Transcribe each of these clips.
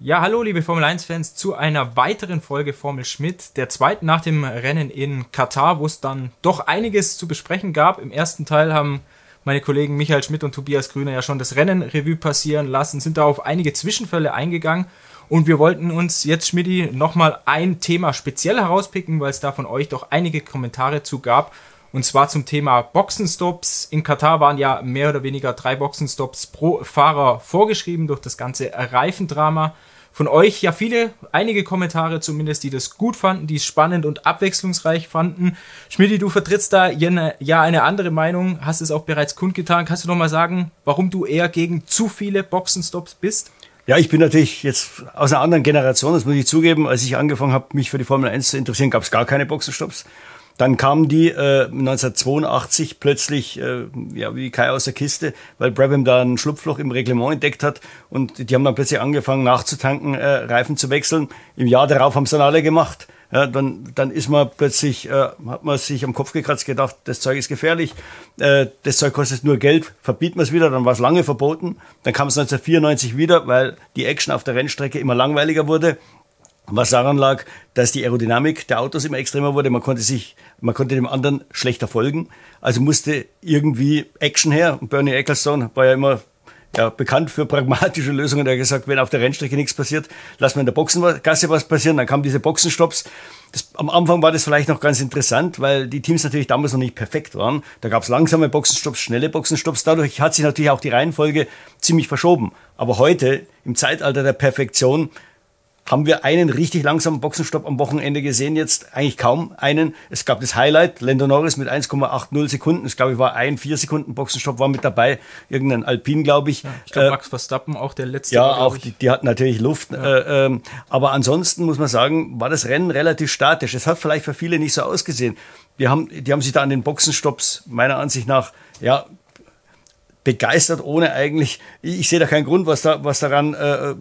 Ja, hallo liebe Formel 1-Fans zu einer weiteren Folge Formel Schmidt, der zweiten nach dem Rennen in Katar, wo es dann doch einiges zu besprechen gab. Im ersten Teil haben meine Kollegen Michael Schmidt und Tobias Grüner ja schon das Rennen Revue passieren lassen, sind da auf einige Zwischenfälle eingegangen und wir wollten uns jetzt, Schmidti, nochmal ein Thema speziell herauspicken, weil es da von euch doch einige Kommentare zu gab. Und zwar zum Thema Boxenstops. In Katar waren ja mehr oder weniger drei Boxenstops pro Fahrer vorgeschrieben durch das ganze Reifendrama von euch ja viele, einige Kommentare zumindest, die das gut fanden, die es spannend und abwechslungsreich fanden. Schmidti, du vertrittst da ja eine andere Meinung, hast es auch bereits kundgetan. Kannst du noch mal sagen, warum du eher gegen zu viele Boxenstops bist? Ja, ich bin natürlich jetzt aus einer anderen Generation, das muss ich zugeben. Als ich angefangen habe, mich für die Formel 1 zu interessieren, gab es gar keine Boxenstops. Dann kamen die äh, 1982 plötzlich, äh, ja, wie Kai aus der Kiste, weil Brabham da ein Schlupfloch im Reglement entdeckt hat und die haben dann plötzlich angefangen nachzutanken, äh, Reifen zu wechseln. Im Jahr darauf haben es dann alle gemacht. Ja, dann, dann ist man plötzlich, äh, hat man sich am Kopf gekratzt, gedacht, das Zeug ist gefährlich, äh, das Zeug kostet nur Geld, verbieten wir es wieder, dann war es lange verboten. Dann kam es 1994 wieder, weil die Action auf der Rennstrecke immer langweiliger wurde was daran lag, dass die Aerodynamik der Autos immer extremer wurde. Man konnte sich, man konnte dem anderen schlechter folgen. Also musste irgendwie Action her. Bernie Ecclestone war ja immer ja, bekannt für pragmatische Lösungen. Er hat gesagt, wenn auf der Rennstrecke nichts passiert, lassen wir in der Boxengasse was passieren. Dann kamen diese Boxenstopps. Das, am Anfang war das vielleicht noch ganz interessant, weil die Teams natürlich damals noch nicht perfekt waren. Da gab es langsame Boxenstopps, schnelle Boxenstopps. Dadurch hat sich natürlich auch die Reihenfolge ziemlich verschoben. Aber heute, im Zeitalter der Perfektion, haben wir einen richtig langsamen Boxenstopp am Wochenende gesehen jetzt? Eigentlich kaum einen. Es gab das Highlight, Lando Norris mit 1,80 Sekunden. Ich glaube, ich war ein 4 Sekunden Boxenstopp war mit dabei. Irgendein Alpin, glaube ich. Ja, ich glaube, äh, Max Verstappen auch der letzte. Ja, auch die, die hat natürlich Luft. Ja. Äh, ähm, aber ansonsten muss man sagen, war das Rennen relativ statisch. Es hat vielleicht für viele nicht so ausgesehen. Die haben, die haben sich da an den Boxenstopps meiner Ansicht nach ja, begeistert, ohne eigentlich, ich sehe da keinen Grund, was, da, was daran äh,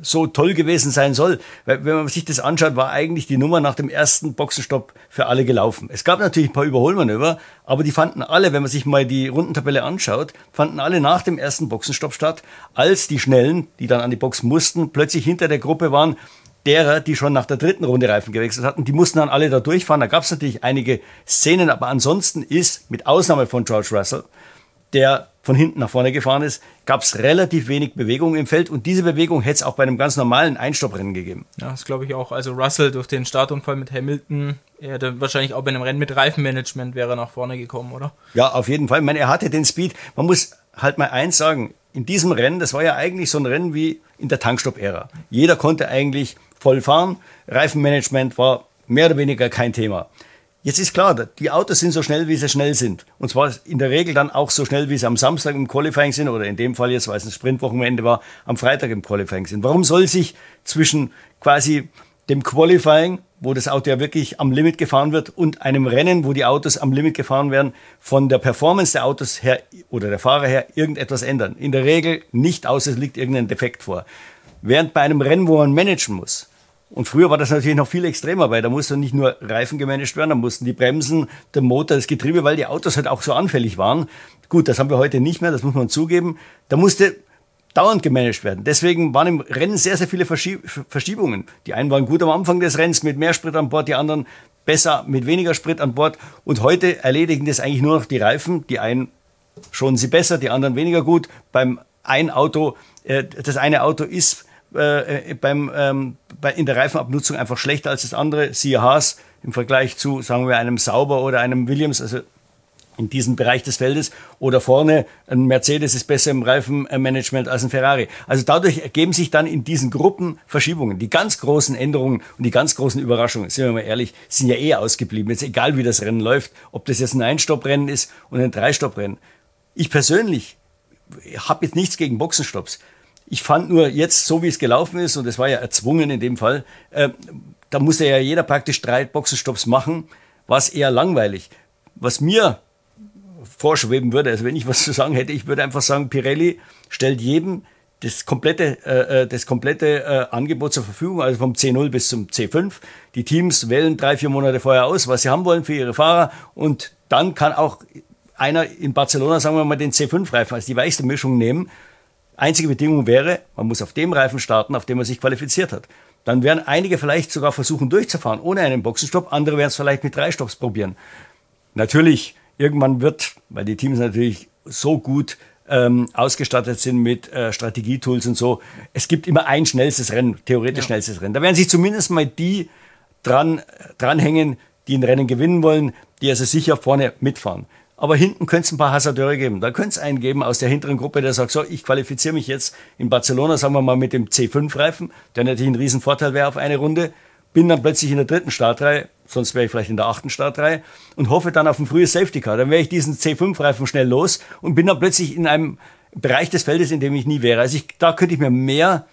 so toll gewesen sein soll. Weil, wenn man sich das anschaut, war eigentlich die Nummer nach dem ersten Boxenstopp für alle gelaufen. Es gab natürlich ein paar Überholmanöver, aber die fanden alle, wenn man sich mal die Rundentabelle anschaut, fanden alle nach dem ersten Boxenstopp statt, als die Schnellen, die dann an die Box mussten, plötzlich hinter der Gruppe waren, derer, die schon nach der dritten Runde Reifen gewechselt hatten, die mussten dann alle da durchfahren. Da gab es natürlich einige Szenen, aber ansonsten ist, mit Ausnahme von George Russell, der von hinten nach vorne gefahren ist, gab es relativ wenig Bewegung im Feld und diese Bewegung hätte es auch bei einem ganz normalen Einstopprennen gegeben. Ja, das glaube ich auch. Also Russell durch den Startunfall mit Hamilton, er hätte wahrscheinlich auch bei einem Rennen mit Reifenmanagement wäre nach vorne gekommen, oder? Ja, auf jeden Fall. Ich meine, er hatte den Speed. Man muss halt mal eins sagen, in diesem Rennen, das war ja eigentlich so ein Rennen wie in der Tankstopp-Ära. Jeder konnte eigentlich voll fahren. Reifenmanagement war mehr oder weniger kein Thema. Jetzt ist klar, die Autos sind so schnell, wie sie schnell sind. Und zwar in der Regel dann auch so schnell, wie sie am Samstag im Qualifying sind oder in dem Fall jetzt, weil es ein Sprintwochenende war, am Freitag im Qualifying sind. Warum soll sich zwischen quasi dem Qualifying, wo das Auto ja wirklich am Limit gefahren wird, und einem Rennen, wo die Autos am Limit gefahren werden, von der Performance der Autos her oder der Fahrer her irgendetwas ändern? In der Regel nicht, außer es liegt irgendein Defekt vor. Während bei einem Rennen, wo man managen muss, und früher war das natürlich noch viel extremer, weil da mussten nicht nur Reifen gemanagt werden, da mussten die Bremsen, der Motor, das Getriebe, weil die Autos halt auch so anfällig waren. Gut, das haben wir heute nicht mehr, das muss man zugeben. Da musste dauernd gemanagt werden. Deswegen waren im Rennen sehr, sehr viele Verschiebungen. Die einen waren gut am Anfang des Rennens mit mehr Sprit an Bord, die anderen besser mit weniger Sprit an Bord. Und heute erledigen das eigentlich nur noch die Reifen. Die einen schon sie besser, die anderen weniger gut. Beim ein Auto, äh, das eine Auto ist äh, beim, ähm, bei, in der Reifenabnutzung einfach schlechter als das andere. Siehe Haas im Vergleich zu, sagen wir, einem Sauber oder einem Williams, also in diesem Bereich des Feldes. Oder vorne, ein Mercedes ist besser im Reifenmanagement als ein Ferrari. Also dadurch ergeben sich dann in diesen Gruppen Verschiebungen. Die ganz großen Änderungen und die ganz großen Überraschungen, sind wir mal ehrlich, sind ja eh ausgeblieben. Jetzt egal, wie das Rennen läuft, ob das jetzt ein Einstopprennen ist und ein Dreistopprennen. Ich persönlich habe jetzt nichts gegen Boxenstopps. Ich fand nur jetzt, so wie es gelaufen ist, und es war ja erzwungen in dem Fall, äh, da musste ja jeder praktisch drei Boxenstopps machen, war es eher langweilig. Was mir vorschweben würde, also wenn ich was zu sagen hätte, ich würde einfach sagen, Pirelli stellt jedem das komplette, äh, äh das komplette äh, Angebot zur Verfügung, also vom C0 bis zum C5. Die Teams wählen drei, vier Monate vorher aus, was sie haben wollen für ihre Fahrer und dann kann auch einer in Barcelona, sagen wir mal, den C5-Reifen als die weichste Mischung nehmen Einzige Bedingung wäre, man muss auf dem Reifen starten, auf dem man sich qualifiziert hat. Dann werden einige vielleicht sogar versuchen durchzufahren ohne einen Boxenstopp, andere werden es vielleicht mit drei Stopps probieren. Natürlich, irgendwann wird, weil die Teams natürlich so gut ähm, ausgestattet sind mit äh, Strategietools und so, es gibt immer ein schnellstes Rennen, theoretisch ja. schnellstes Rennen. Da werden sich zumindest mal die dran, dranhängen, die ein Rennen gewinnen wollen, die also sicher vorne mitfahren. Aber hinten könnte es ein paar Hasardeure geben. Da könnte es einen geben aus der hinteren Gruppe, der sagt, so, ich qualifiziere mich jetzt in Barcelona, sagen wir mal, mit dem C5-Reifen, der natürlich ein Riesenvorteil wäre auf eine Runde, bin dann plötzlich in der dritten Startreihe, sonst wäre ich vielleicht in der achten Startreihe und hoffe dann auf ein frühes Safety Car. Dann wäre ich diesen C5-Reifen schnell los und bin dann plötzlich in einem Bereich des Feldes, in dem ich nie wäre. Also ich, da könnte ich mir mehr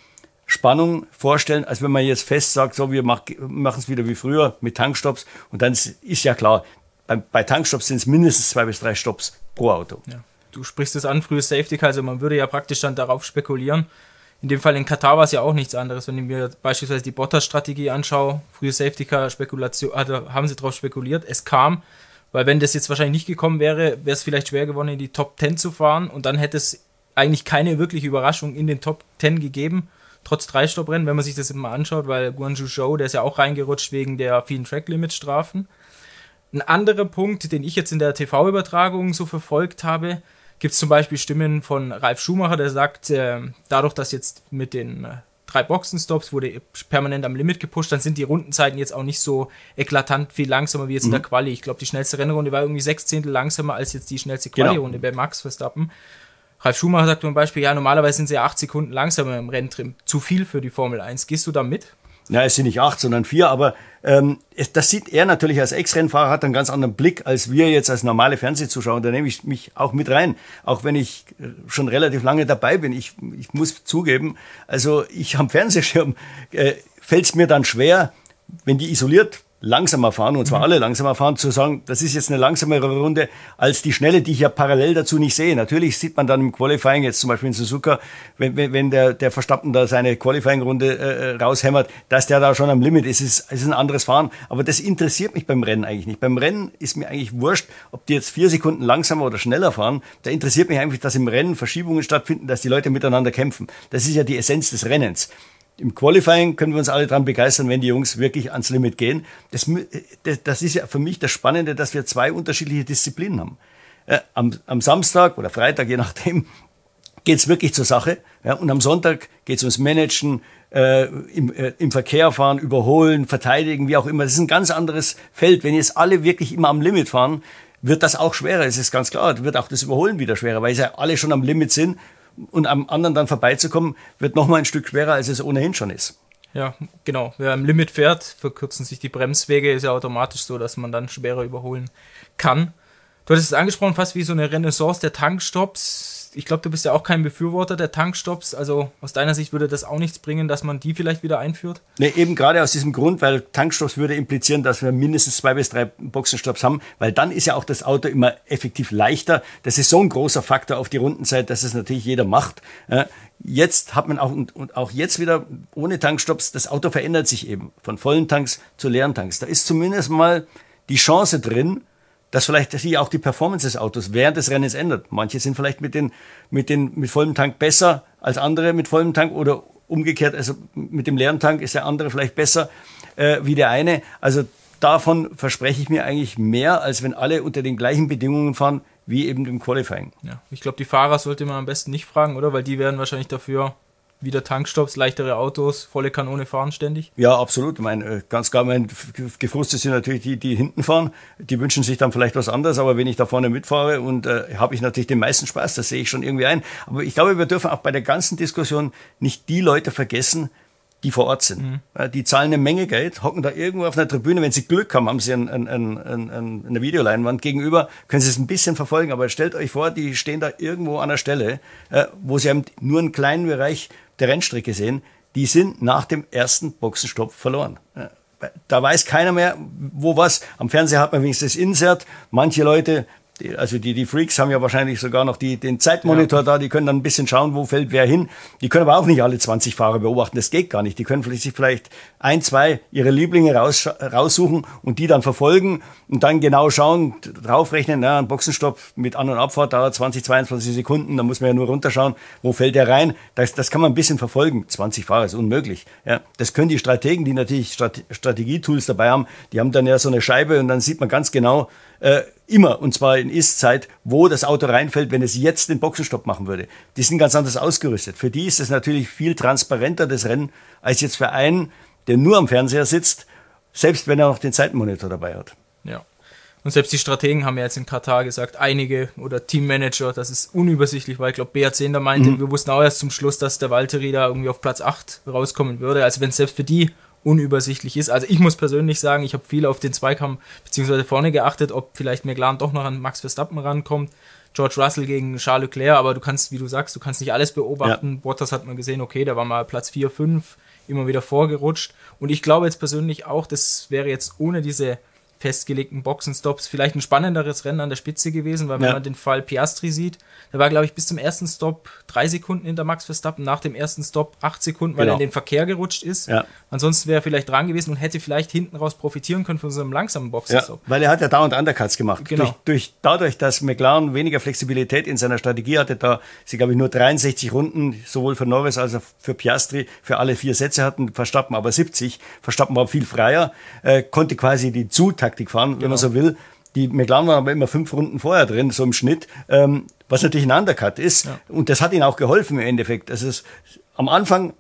Spannung vorstellen, als wenn man jetzt fest sagt, so, wir machen es wieder wie früher mit Tankstops und dann ist ja klar, bei, bei Tankstops sind es mindestens zwei bis drei Stops pro Auto. Ja. Du sprichst es an, frühes Safety Car, also man würde ja praktisch dann darauf spekulieren. In dem Fall in Katar war es ja auch nichts anderes. Wenn ich mir beispielsweise die Bottas-Strategie anschaue, frühe Safety Car Spekulation, also haben sie darauf spekuliert. Es kam, weil wenn das jetzt wahrscheinlich nicht gekommen wäre, wäre es vielleicht schwer geworden, in die Top 10 zu fahren und dann hätte es eigentlich keine wirkliche Überraschung in den Top 10 gegeben, trotz Dreistopp-Rennen, wenn man sich das immer anschaut, weil Guangzhou Zhou, der ist ja auch reingerutscht wegen der vielen Track-Limit-Strafen. Ein anderer Punkt, den ich jetzt in der TV-Übertragung so verfolgt habe, gibt es zum Beispiel Stimmen von Ralf Schumacher, der sagt, äh, dadurch, dass jetzt mit den äh, drei Boxenstops wurde permanent am Limit gepusht, dann sind die Rundenzeiten jetzt auch nicht so eklatant viel langsamer wie jetzt mhm. in der mhm. Quali. Ich glaube, die schnellste Rennrunde war irgendwie sechs Zehntel langsamer als jetzt die schnellste genau. Quali-Runde genau. bei Max Verstappen. Ralf Schumacher sagt zum Beispiel, ja, normalerweise sind sie acht Sekunden langsamer im Renntrim. Zu viel für die Formel 1. Gehst du da mit? Ja, es sind nicht acht, sondern vier, aber ähm, das sieht er natürlich als Ex-Rennfahrer, hat einen ganz anderen Blick als wir jetzt als normale Fernsehzuschauer. Da nehme ich mich auch mit rein, auch wenn ich äh, schon relativ lange dabei bin. Ich, ich muss zugeben, also ich am Fernsehschirm äh, fällt es mir dann schwer, wenn die isoliert langsamer fahren, und zwar mhm. alle langsamer fahren, zu sagen, das ist jetzt eine langsamere Runde als die schnelle, die ich ja parallel dazu nicht sehe. Natürlich sieht man dann im Qualifying, jetzt zum Beispiel in Suzuka, wenn, wenn, der, der Verstappen da seine Qualifying-Runde äh, äh, raushämmert, dass der da schon am Limit ist. Es ist, es ist ein anderes Fahren. Aber das interessiert mich beim Rennen eigentlich nicht. Beim Rennen ist mir eigentlich wurscht, ob die jetzt vier Sekunden langsamer oder schneller fahren. Da interessiert mich eigentlich, dass im Rennen Verschiebungen stattfinden, dass die Leute miteinander kämpfen. Das ist ja die Essenz des Rennens. Im Qualifying können wir uns alle dran begeistern, wenn die Jungs wirklich ans Limit gehen. Das, das ist ja für mich das Spannende, dass wir zwei unterschiedliche Disziplinen haben. Äh, am, am, Samstag oder Freitag, je nachdem, geht's wirklich zur Sache. Ja, und am Sonntag geht's ums Managen, äh, im, äh, im Verkehr fahren, überholen, verteidigen, wie auch immer. Das ist ein ganz anderes Feld. Wenn jetzt alle wirklich immer am Limit fahren, wird das auch schwerer. Es ist ganz klar, wird auch das Überholen wieder schwerer, weil sie ja alle schon am Limit sind und am anderen dann vorbeizukommen, wird noch mal ein Stück schwerer, als es ohnehin schon ist. Ja, genau. Wer am Limit fährt, verkürzen sich die Bremswege, ist ja automatisch so, dass man dann schwerer überholen kann. Du hattest es angesprochen, fast wie so eine Renaissance der Tankstops ich glaube, du bist ja auch kein Befürworter der Tankstops. Also aus deiner Sicht würde das auch nichts bringen, dass man die vielleicht wieder einführt? Nee, eben gerade aus diesem Grund, weil Tankstops würde implizieren, dass wir mindestens zwei bis drei Boxenstopps haben, weil dann ist ja auch das Auto immer effektiv leichter. Das ist so ein großer Faktor auf die Rundenzeit, dass es natürlich jeder macht. Jetzt hat man auch, und auch jetzt wieder ohne Tankstops, das Auto verändert sich eben von vollen Tanks zu leeren Tanks. Da ist zumindest mal die Chance drin, dass vielleicht sich auch die Performance des Autos während des Rennens ändert. Manche sind vielleicht mit, den, mit, den, mit vollem Tank besser als andere mit vollem Tank oder umgekehrt, also mit dem leeren Tank ist der andere vielleicht besser äh, wie der eine. Also davon verspreche ich mir eigentlich mehr, als wenn alle unter den gleichen Bedingungen fahren wie eben im Qualifying. Ja, ich glaube, die Fahrer sollte man am besten nicht fragen, oder? Weil die werden wahrscheinlich dafür wieder Tankstops, leichtere Autos, volle Kanone fahren ständig? Ja, absolut. Ich meine, äh, ganz klar, mein Gefrustet sind natürlich die, die hinten fahren. Die wünschen sich dann vielleicht was anderes, aber wenn ich da vorne mitfahre und äh, habe ich natürlich den meisten Spaß, das sehe ich schon irgendwie ein. Aber ich glaube, wir dürfen auch bei der ganzen Diskussion nicht die Leute vergessen, die vor Ort sind. Mhm. Die zahlen eine Menge Geld, hocken da irgendwo auf einer Tribüne. Wenn sie Glück haben, haben sie ein, ein, ein, ein, eine Videoleinwand gegenüber, können sie es ein bisschen verfolgen. Aber stellt euch vor, die stehen da irgendwo an der Stelle, äh, wo sie haben nur einen kleinen Bereich der Rennstrecke sehen, die sind nach dem ersten Boxenstopp verloren. Da weiß keiner mehr, wo was. Am Fernseher hat man wenigstens das Insert. Manche Leute Die, also die, die Freaks haben ja wahrscheinlich sogar noch die, den Zeitmonitor ja. da, die können dann ein bisschen schauen, wo fällt wer hin. Die können aber auch nicht alle 20 Fahrer beobachten, das geht gar nicht. Die können sich vielleicht ein, zwei ihre Lieblinge raus, raussuchen und die dann verfolgen und dann genau schauen, draufrechnen, na, ein Boxenstopp mit An- und Abfahrt dauert 20, 22 Sekunden, da muss man ja nur runterschauen, wo fällt der rein. Das, das kann man ein bisschen verfolgen. 20 Fahrer ist unmöglich. Ja, das können die Strategen, die natürlich Strate Strategietools dabei haben, die haben dann ja so eine Scheibe und dann sieht man ganz genau, äh, immer, und zwar in Ist-Zeit, wo das Auto reinfällt, wenn es jetzt den Boxenstopp machen würde. Die sind ganz anders ausgerüstet. Für die ist es natürlich viel transparenter, das Rennen, als jetzt für einen, der nur am Fernseher sitzt, selbst wenn er noch den Zeitenmonitor dabei hat. Ja. Und selbst die Strategen haben ja jetzt in Katar gesagt, einige oder Teammanager, das ist unübersichtlich, weil ich glaube, BA10 da meinte, mhm. wir wussten auch erst zum Schluss, dass der Valtteri da irgendwie auf Platz 8 rauskommen würde. Also wenn selbst für die unübersichtlich ist. Also ich muss persönlich sagen, ich habe viel auf den Zweikampf beziehungsweise vorne geachtet, ob vielleicht McLaren doch noch an Max Verstappen rankommt. George Russell gegen Charles Leclerc, aber du kannst, wie du sagst, du kannst nicht alles beobachten. Ja. Bottas hat man gesehen, okay, der war mal Platz 4, 5, immer wieder vorgerutscht. Und ich glaube jetzt persönlich auch, das wäre jetzt ohne diese festgelegten Boxenstops vielleicht ein spannenderes Rennen an der Spitze gewesen, weil wenn ja. man den Fall Piastri sieht, der war, glaube ich, bis zum ersten Stop drei Sekunden hinter Max Verstappen, nach dem ersten Stop acht Sekunden, weil genau. er in den Verkehr gerutscht ist. Ja. Ansonsten wäre er vielleicht dran gewesen und hätte vielleicht hinten raus profitieren können von so einem langsamen Boxenstopp. Ja, weil er hat ja dauernd Undercuts gemacht. Genau. Durch, durch, dadurch, dass McLaren weniger Flexibilität in seiner Strategie hatte, da sie, glaube ich, nur 63 Runden, sowohl für Norris als auch für Piastri, für alle vier Sätze hatten, Verstappen aber 70. Verstappen war viel freier, äh, konnte quasi die Zutaktik fahren, genau. wenn man genau. so will. Die McLaren waren aber immer fünf Runden vorher drin, so im Schnitt, ähm, was natürlich ein Undercut ist. Ja. Und das hat ihnen auch geholfen im Endeffekt. Also es, am Anfang,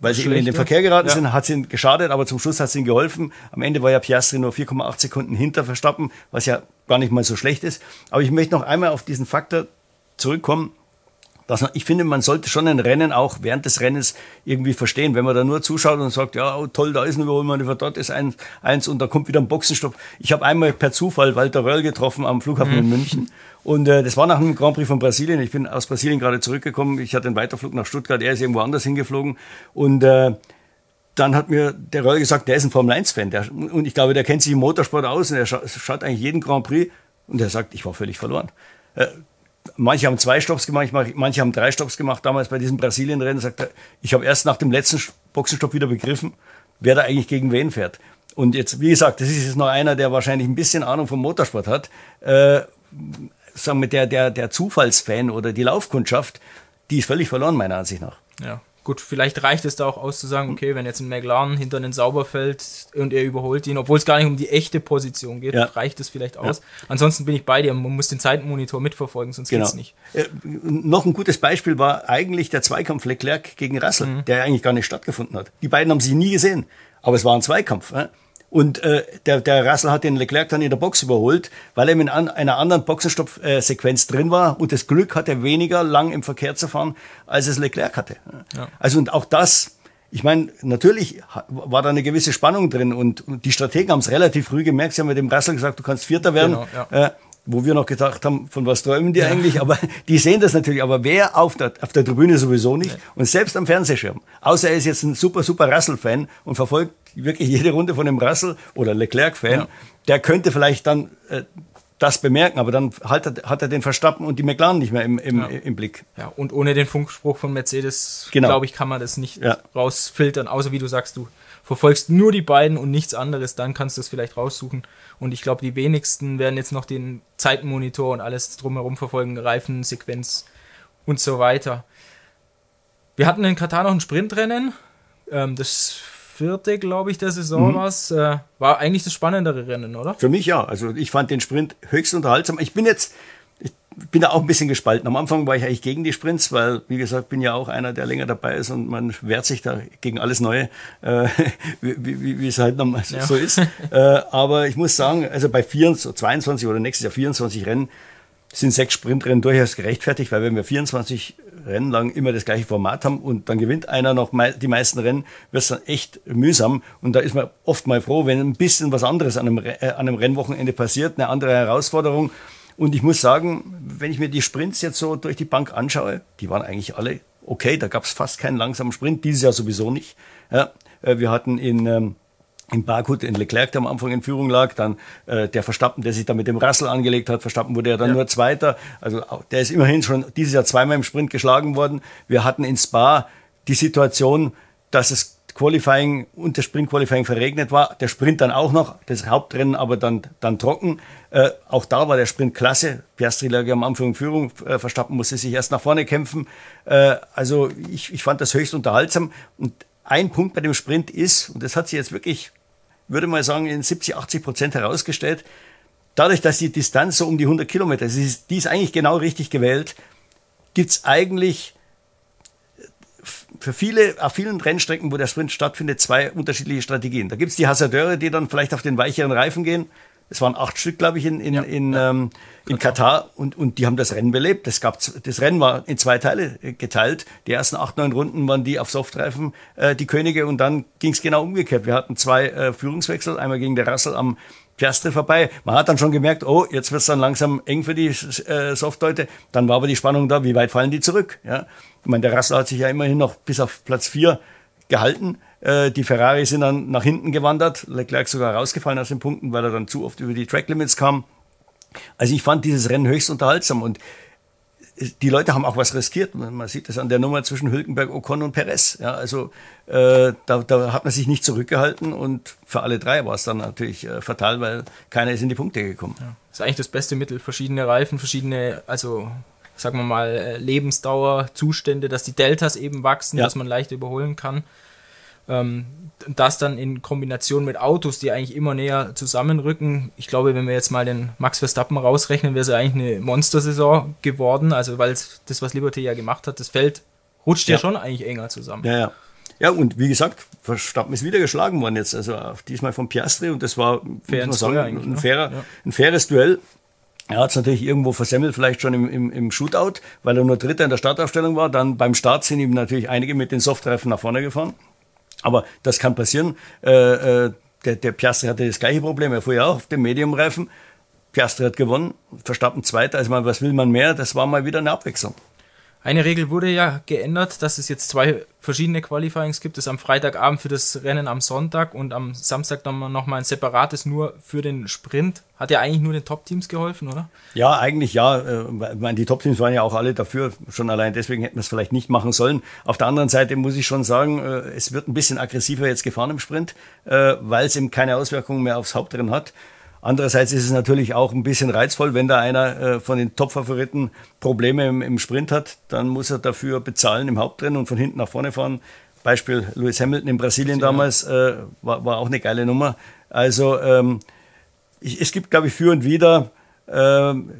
weil sie Schlecht, in den Verkehr geraten ja. sind, hat es ihnen geschadet, aber zum Schluss hat es ihnen geholfen. Am Ende war ja Piastri nur 4,8 Sekunden hinter Verstappen, was ja gar nicht mal so schlecht ist. Aber ich möchte noch einmal auf diesen Faktor zurückkommen, man, ich finde, man sollte schon ein Rennen auch während des Rennens irgendwie verstehen. Wenn man da nur zuschaut und sagt, ja, oh, toll, da ist ein Überholmanöver, dort ist ein, eins und da kommt wieder ein Boxenstopp. Ich habe einmal per Zufall Walter Röll getroffen am Flughafen mhm. in München. Und äh, das war nach einem Grand Prix von Brasilien. Ich bin aus Brasilien gerade zurückgekommen. Ich hatte einen Weiterflug nach Stuttgart. Er ist irgendwo anders hingeflogen. Und äh, dann hat mir der Röll gesagt, der ist ein Formel-1-Fan. Und ich glaube, der kennt sich im Motorsport aus und er schaut eigentlich jeden Grand Prix. Und er sagt, ich war völlig verloren. Äh, manche haben zwei Stops gemacht, manche haben drei Stops gemacht. Damals bei diesem Brasilien-Rennen sagt er, ich habe erst nach dem letzten Boxenstopp wieder begriffen, wer da eigentlich gegen wen fährt. Und jetzt, wie gesagt, das ist jetzt noch einer, der wahrscheinlich ein bisschen Ahnung vom Motorsport hat. Äh, sagen wir, der, der, der Zufallsfan oder die Laufkundschaft, die ist völlig verloren, meiner Ansicht nach. Ja. Gut, vielleicht reicht es da auch aus zu sagen, okay, wenn jetzt ein McLaren hinter einen Sauber fällt und er überholt ihn, obwohl es gar nicht um die echte Position geht, ja. reicht es vielleicht aus. Ja. Ansonsten bin ich bei dir, man muss den Zeitenmonitor mitverfolgen, sonst genau. geht's nicht. Äh, noch ein gutes Beispiel war eigentlich der Zweikampf Leclerc gegen Russell, mhm. der eigentlich gar nicht stattgefunden hat. Die beiden haben sich nie gesehen, aber es war ein Zweikampf. Äh? Und äh, der, der Russell hat den Leclerc dann in der Box überholt, weil er in an, einer anderen Boxenstopp-Sequenz drin war. Und das Glück hatte weniger lang im Verkehr zu fahren, als es Leclerc hatte. Ja. Also und auch das, ich meine, natürlich war da eine gewisse Spannung drin und, und die Strategen haben es relativ früh gemerkt. Sie haben mit dem Russell gesagt, du kannst Vierter werden. Genau, ja. äh, wo wir noch gedacht haben, von was träumen die ja. eigentlich? Aber die sehen das natürlich. Aber wer auf der, auf der Tribüne sowieso nicht. Ja. Und selbst am Fernsehschirm. Außer er ist jetzt ein super, super Russell-Fan und verfolgt wirklich jede Runde von dem Russell oder Leclerc-Fan. Ja. Der könnte vielleicht dann äh, das bemerken, aber dann hat er, hat er den Verstappen und die McLaren nicht mehr im, im, ja. im Blick. Ja, und ohne den Funkspruch von Mercedes, genau. glaube ich, kann man das nicht ja. rausfiltern, außer wie du sagst, du verfolgst nur die beiden und nichts anderes, dann kannst du es vielleicht raussuchen. Und ich glaube, die wenigsten werden jetzt noch den Zeitenmonitor und alles drumherum verfolgen, Reifensequenz und so weiter. Wir hatten in Katar noch ein Sprintrennen. Ähm, das vierte, glaube ich, der Saison mhm. was. Äh, war eigentlich das spannendere Rennen, oder? Für mich ja. Also ich fand den Sprint höchst unterhaltsam. Ich bin jetzt, bin da auch ein bisschen gespalten. Am Anfang war ich eigentlich gegen die Sprints, weil, wie gesagt, bin ja auch einer, der länger dabei ist und man wehrt sich da gegen alles Neue, äh, wie, wie, wie, es halt noch ja. so ist. äh, aber ich muss sagen, also bei 24, 22 oder nächstes Jahr 24 Rennen sind sechs Sprintrennen durchaus gerechtfertigt, weil wenn wir 24 Rennen lang immer das gleiche Format haben und dann gewinnt einer noch die meisten Rennen, wird es dann echt mühsam. Und da ist man oft mal froh, wenn ein bisschen was anderes an einem, äh, an einem Rennwochenende passiert, eine andere Herausforderung. Und ich muss sagen, wenn ich mir die Sprints jetzt so durch die Bank anschaue, die waren eigentlich alle okay. Da gab es fast keinen langsamen Sprint, dieses Jahr sowieso nicht. Ja, äh, wir hatten in, ähm, im Baku den Leclerc, der am Anfang in Führung lag, dann äh, der Verstappen, der sich da mit dem Russell angelegt hat. Verstappen wurde ja dann ja. nur Zweiter. Also der ist immerhin schon dieses Jahr zweimal im Sprint geschlagen worden. Wir hatten in Spa die Situation, dass es Qualifying und das Sprint Qualifying verregnet war. Der Sprint dann auch noch, das Hauptrennen aber dann, dann trocken. Äh, auch da war der Sprint klasse. Piastri lag am Anfang in Führung. Äh, Verstappen musste sich erst nach vorne kämpfen. Äh, also ich, ich fand das höchst unterhaltsam. Und ein Punkt bei dem Sprint ist, und das hat sich jetzt wirklich, würde mal sagen, in 70, 80 Prozent herausgestellt, dadurch, dass die Distanz so um die 100 Kilometer ist, die ist eigentlich genau richtig gewählt, gibt's eigentlich für viele, auf vielen Rennstrecken, wo der Sprint stattfindet, zwei unterschiedliche Strategien. Da gibt's die Hasardeure, die dann vielleicht auf den weicheren Reifen gehen. Es waren acht Stück, glaube ich, in, in, ja, in, ja. Ähm, in Katar und, und die haben das Rennen belebt. Das, gab, das Rennen war in zwei Teile äh, geteilt. Die ersten acht, neun Runden waren die auf Softreifen äh, die Könige und dann ging's genau umgekehrt. Wir hatten zwei äh, Führungswechsel, einmal gegen der Russell am Piastre vorbei. Man hat dann schon gemerkt, oh, jetzt wird's dann langsam eng für die äh, Softleute. Dann war aber die Spannung da, wie weit fallen die zurück? Ja? Ich meine, der Russell hat sich ja immerhin noch bis auf Platz vier gehalten. Äh, die Ferrari sind dann nach hinten gewandert, Leclerc sogar rausgefallen aus den Punkten, weil er dann zu oft über die Track Limits kam. Also ich fand dieses Rennen höchst unterhaltsam und die Leute haben auch was riskiert. Man sieht das an der Nummer zwischen Hülkenberg, Ocon und Perez. Ja, also äh, da, da hat man sich nicht zurückgehalten und für alle drei war es dann natürlich äh, fatal, weil keiner ist in die Punkte gekommen. Ja. Das ist eigentlich das beste Mittel, verschiedene Reifen, verschiedene, also sagen wir mal, äh, Lebensdauer, Zustände, dass die Deltas eben wachsen, ja. dass man leicht überholen kann. Ähm, das dann in Kombination mit Autos, die eigentlich immer näher zusammenrücken. Ich glaube, wenn wir jetzt mal den Max Verstappen rausrechnen, wäre es eigentlich eine Monstersaison geworden. Also, weil das, was Liberty ja gemacht hat, das Feld rutscht ja, ja schon eigentlich enger zusammen. Ja, ja. Ja, und wie gesagt, Verstappen ist wieder geschlagen worden jetzt, also diesmal von Piastri und das war Fair sagen, ein, ne? fairer, ja. ein faires Duell. Er hat es natürlich irgendwo versemmelt, vielleicht schon im, im, im Shootout, weil er nur Dritter in der Startaufstellung war. Dann beim Start sind ihm natürlich einige mit den Softreifen nach vorne gefahren. Aber das kann passieren. Äh, äh, der, der Piastri hatte das gleiche Problem. Er fuhr ja auch auf dem Medium-Reifen. Piastri hat gewonnen, Verstappen Zweiter. Also mal, was will man mehr? Das war mal wieder eine Abwechslung. Eine Regel wurde ja geändert, dass es jetzt zwei verschiedene Qualifyings gibt. Das am Freitagabend für das Rennen am Sonntag und am Samstag dann nochmal ein separates nur für den Sprint. Hat ja eigentlich nur den Top-Teams geholfen, oder? Ja, eigentlich ja. Äh, die Top-Teams waren ja auch alle dafür. Schon allein deswegen hätten wir es vielleicht nicht machen sollen. Auf der anderen Seite muss ich schon sagen, äh, es wird ein bisschen aggressiver jetzt gefahren im Sprint, äh, weil es eben keine Auswirkungen mehr aufs Hauptrennen hat. Andererseits ist es natürlich auch ein bisschen reizvoll, wenn da einer äh, von den Top-Favoriten Probleme im, im, Sprint hat, dann muss er dafür bezahlen im Hauptrennen und von hinten nach vorne fahren. Beispiel Lewis Hamilton in Brasilien ja. damals äh, war, war, auch eine geile Nummer. Also ähm, ich, es gibt, glaube ich, für und wieder. Ähm,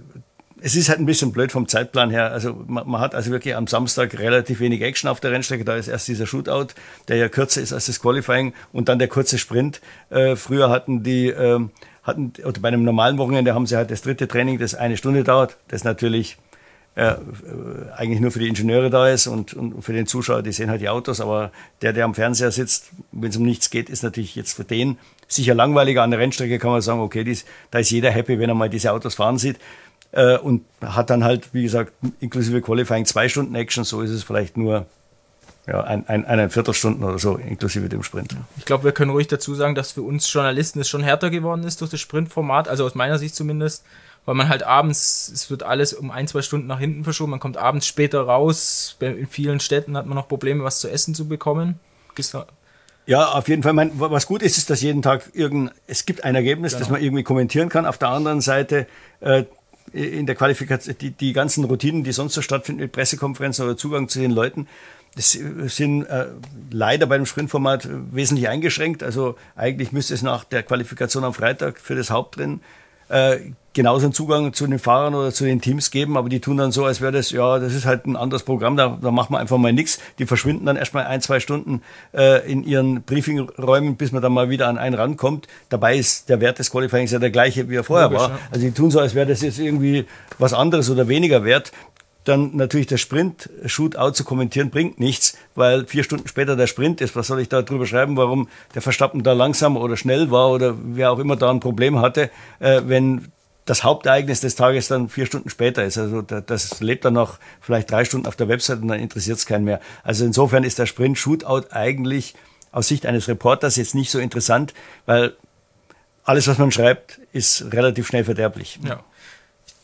es ist halt ein bisschen blöd vom Zeitplan her. Also man, man, hat also wirklich am Samstag relativ wenig Action auf der Rennstrecke. Da ist erst dieser Shootout, der ja kürzer ist als das Qualifying und dann der kurze Sprint. Äh, früher hatten die ähm, hatten, oder bei einem normalen Wochenende haben sie halt das dritte Training, das eine Stunde dauert, das natürlich äh, eigentlich nur für die Ingenieure da ist und, und für den Zuschauer, die sehen halt die Autos, aber der, der am Fernseher sitzt, wenn es um nichts geht, ist natürlich jetzt für den sicher langweiliger. An der Rennstrecke kann man sagen, okay, dies, da ist jeder happy, wenn er mal diese Autos fahren sieht äh, und hat dann halt, wie gesagt, inklusive Qualifying zwei Stunden Action, so ist es vielleicht nur ja, ein, ein, eine Viertelstunde oder so, inklusive dem Sprint. Ich glaube, wir können ruhig dazu sagen, dass für uns Journalisten es schon härter geworden ist durch das Sprintformat, also aus meiner Sicht zumindest, weil man halt abends, es wird alles um ein, zwei Stunden nach hinten verschoben, man kommt abends später raus, in vielen Städten hat man noch Probleme, was zu essen zu bekommen. Ja, auf jeden Fall. Mein, was gut ist, ist, dass jeden Tag irgendein, es gibt ein Ergebnis, genau. das man irgendwie kommentieren kann. Auf der anderen Seite, äh, in der Qualifikation, die, die ganzen Routinen, die sonst so stattfinden mit Pressekonferenzen oder Zugang zu den Leuten, sind äh, leider bei dem Sprintformat wesentlich eingeschränkt. Also eigentlich müsste es nach der Qualifikation am Freitag für das Hauptrennen äh, genauso einen Zugang zu den Fahrern oder zu den Teams geben, aber die tun dann so, als wäre das, ja, das ist halt ein anderes Programm, da, da machen wir einfach mal nichts. Die verschwinden dann erstmal ein, zwei Stunden äh, in ihren Briefingräumen, bis man dann mal wieder an einen rankommt. Dabei ist der Wert des Qualifyings ja der gleiche, wie er vorher Logisch, war. Ja. Also die tun so, als wäre das jetzt irgendwie was anderes oder weniger wert dann natürlich der Sprint-Shootout zu kommentieren bringt nichts, weil vier Stunden später der Sprint ist. Was soll ich da drüber schreiben, warum der Verstappen da langsam oder schnell war oder wer auch immer da ein Problem hatte, äh, wenn das Hauptereignis des Tages dann vier Stunden später ist. Also das lebt dann noch vielleicht drei Stunden auf der Website und dann interessiert es keinen mehr. Also insofern ist der Sprint-Shootout eigentlich aus Sicht eines Reporters jetzt nicht so interessant, weil alles, was man schreibt, ist relativ schnell verderblich. Ja.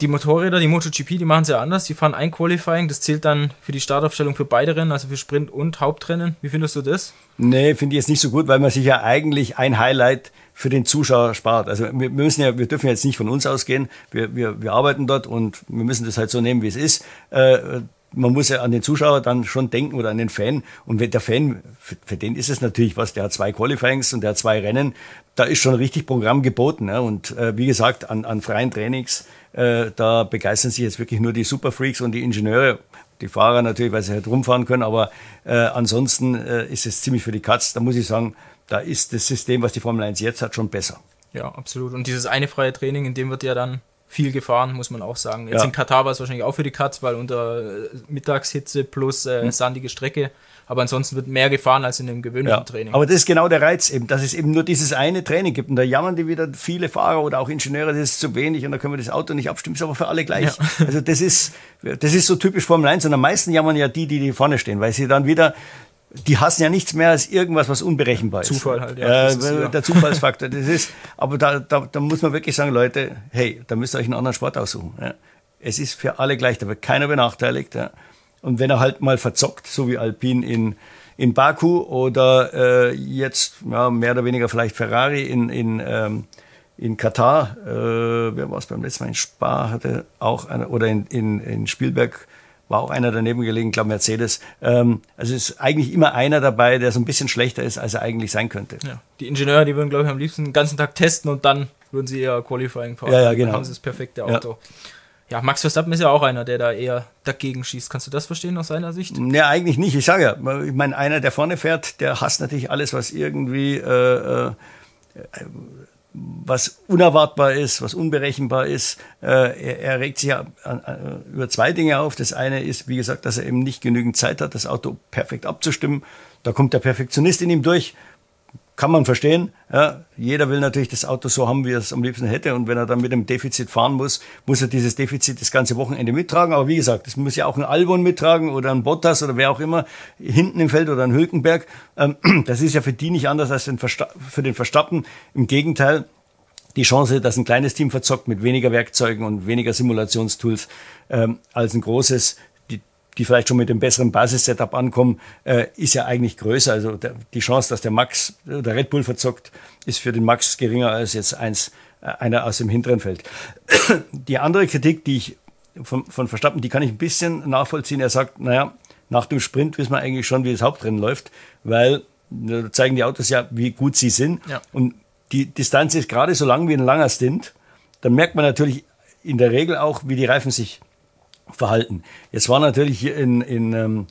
Die Motorräder, die MotoGP, die machen es ja anders. Die fahren ein Qualifying, das zählt dann für die Startaufstellung für beide Rennen, also für Sprint und Hauptrennen. Wie findest du das? Nee, finde ich jetzt nicht so gut, weil man sich ja eigentlich ein Highlight für den Zuschauer spart. Also wir müssen ja, wir dürfen jetzt nicht von uns ausgehen. Wir, wir, wir arbeiten dort und wir müssen das halt so nehmen, wie es ist. Äh, man muss ja an den Zuschauer dann schon denken oder an den Fan. Und wenn der Fan, für, für den ist es natürlich was, der hat zwei Qualifyings und der hat zwei Rennen. Da ist schon richtig Programm geboten. Ne? Und äh, wie gesagt, an, an freien Trainings, äh, da begeistern sich jetzt wirklich nur die Superfreaks und die Ingenieure. Die Fahrer natürlich, weil sie halt rumfahren können, aber äh, ansonsten äh, ist es ziemlich für die Katz. Da muss ich sagen, da ist das System, was die Formel 1 jetzt hat, schon besser. Ja, absolut. Und dieses eine freie Training, in dem wird ja dann viel gefahren, muss man auch sagen. Jetzt ja. in Katar war es wahrscheinlich auch für die Katz, weil unter äh, Mittagshitze plus äh, hm. sandige Strecke. Aber ansonsten wird mehr gefahren als in dem gewöhnlichen ja. Training. Aber das ist genau der Reiz eben, dass es eben nur dieses eine Training gibt. Und da jammern die wieder viele Fahrer oder auch Ingenieure, das ist zu wenig und da können wir das Auto nicht abstimmen. Ist aber für alle gleich. Ja. Also das ist, das ist so typisch Formel 1. Und am meisten jammern ja die, die, die vorne stehen, weil sie dann wieder die hassen ja nichts mehr als irgendwas, was unberechenbar ist. Zufall halt, ja. Äh, ist, ja. Der Zufallsfaktor, das ist, aber da, da, da muss man wirklich sagen, Leute, hey, da müsst ihr euch einen anderen Sport aussuchen. Ja. Es ist für alle gleich, da wird keiner benachteiligt. Ja. Und wenn er halt mal verzockt, so wie Alpine in, in Baku oder äh, jetzt ja, mehr oder weniger vielleicht Ferrari in, in, ähm, in Katar, äh, wer war es beim letzten Mal in Spa, hatte auch eine, oder in, in, in Spielberg, war auch einer daneben gelegen, glaube Mercedes. Ähm, also ist eigentlich immer einer dabei, der so ein bisschen schlechter ist, als er eigentlich sein könnte. Ja. Die Ingenieure, die würden, glaube ich, am liebsten den ganzen Tag testen und dann würden sie eher Qualifying fahren. Ja, ja, genau. Dann haben sie das perfekte Auto. Ja. ja. Max Verstappen ist ja auch einer, der da eher dagegen schießt. Kannst du das verstehen aus seiner Sicht? Ja, eigentlich nicht. Ich sage ja, ich meine, einer, der vorne fährt, der hasst natürlich alles, was irgendwie äh, äh, was unerwartbar ist, was unberechenbar ist. Äh, er, er, regt sich ja über zwei Dinge auf. Das eine ist, wie gesagt, dass er eben nicht genügend Zeit hat, das Auto perfekt abzustimmen. Da kommt der Perfektionist in ihm durch. Kann man verstehen. Ja, jeder will natürlich das Auto so haben, wie er es am liebsten hätte. Und wenn er dann mit dem Defizit fahren muss, muss er dieses Defizit das ganze Wochenende mittragen. Aber wie gesagt, das muss ja auch ein Albon mittragen oder ein Bottas oder wer auch immer hinten im Feld oder ein Hülkenberg. Ähm, das ist ja für die nicht anders als für den Verstappen. Im Gegenteil, die Chance, dass ein kleines Team verzockt mit weniger Werkzeugen und weniger Simulationstools ähm, als ein großes, die vielleicht schon mit dem besseren Basis-Setup ankommen, äh, ist ja eigentlich größer. Also der, die Chance, dass der Max, der Red Bull verzockt, ist für den Max geringer als jetzt eins, äh, einer aus dem hinteren Feld. Die andere Kritik, die ich von, von Verstappen, die kann ich ein bisschen nachvollziehen. Er sagt, naja, nach dem Sprint wissen wir eigentlich schon, wie das Hauptrennen läuft, weil da zeigen die Autos ja, wie gut sie sind. Ja. Und die Distanz ist gerade so lang wie ein langer Stint, dann merkt man natürlich in der Regel auch, wie die Reifen sich verhalten. Jetzt war natürlich hier in, in, ähm,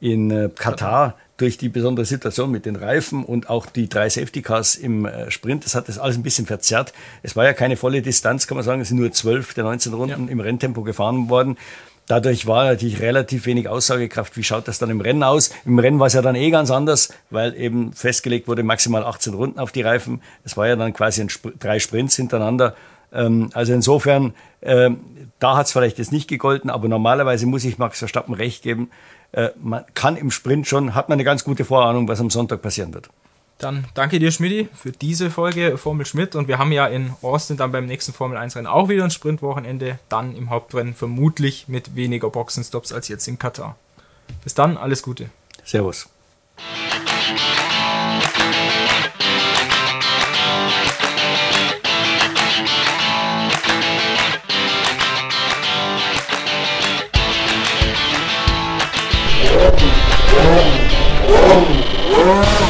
in äh, Katar durch die besondere Situation mit den Reifen und auch die drei Safety Cars im äh, Sprint, das hat das alles ein bisschen verzerrt. Es war ja keine volle Distanz, kann man sagen. Es sind nur zwölf der 19 Runden ja. im Renntempo gefahren worden. Dadurch war natürlich relativ wenig Aussagekraft. Wie schaut das dann im Rennen aus? Im Rennen war es ja dann eh ganz anders, weil eben festgelegt wurde maximal 18 Runden auf die Reifen. Es war ja dann quasi ein Sp drei Sprints hintereinander. Ähm, also insofern, ähm, da hat es vielleicht jetzt nicht gegolten, aber normalerweise muss ich Max Verstappen recht geben. Äh, man kann im Sprint schon, hat man eine ganz gute Vorahnung, was am Sonntag passieren wird. Dann danke dir, Schmidti, für diese Folge Formel Schmidt. Und wir haben ja in Austin dann beim nächsten Formel 1-Rennen auch wieder ein Sprintwochenende. Dann im Hauptrennen vermutlich mit weniger Boxenstops als jetzt in Katar. Bis dann, alles Gute. Servus. Oh, oh, oh. oh.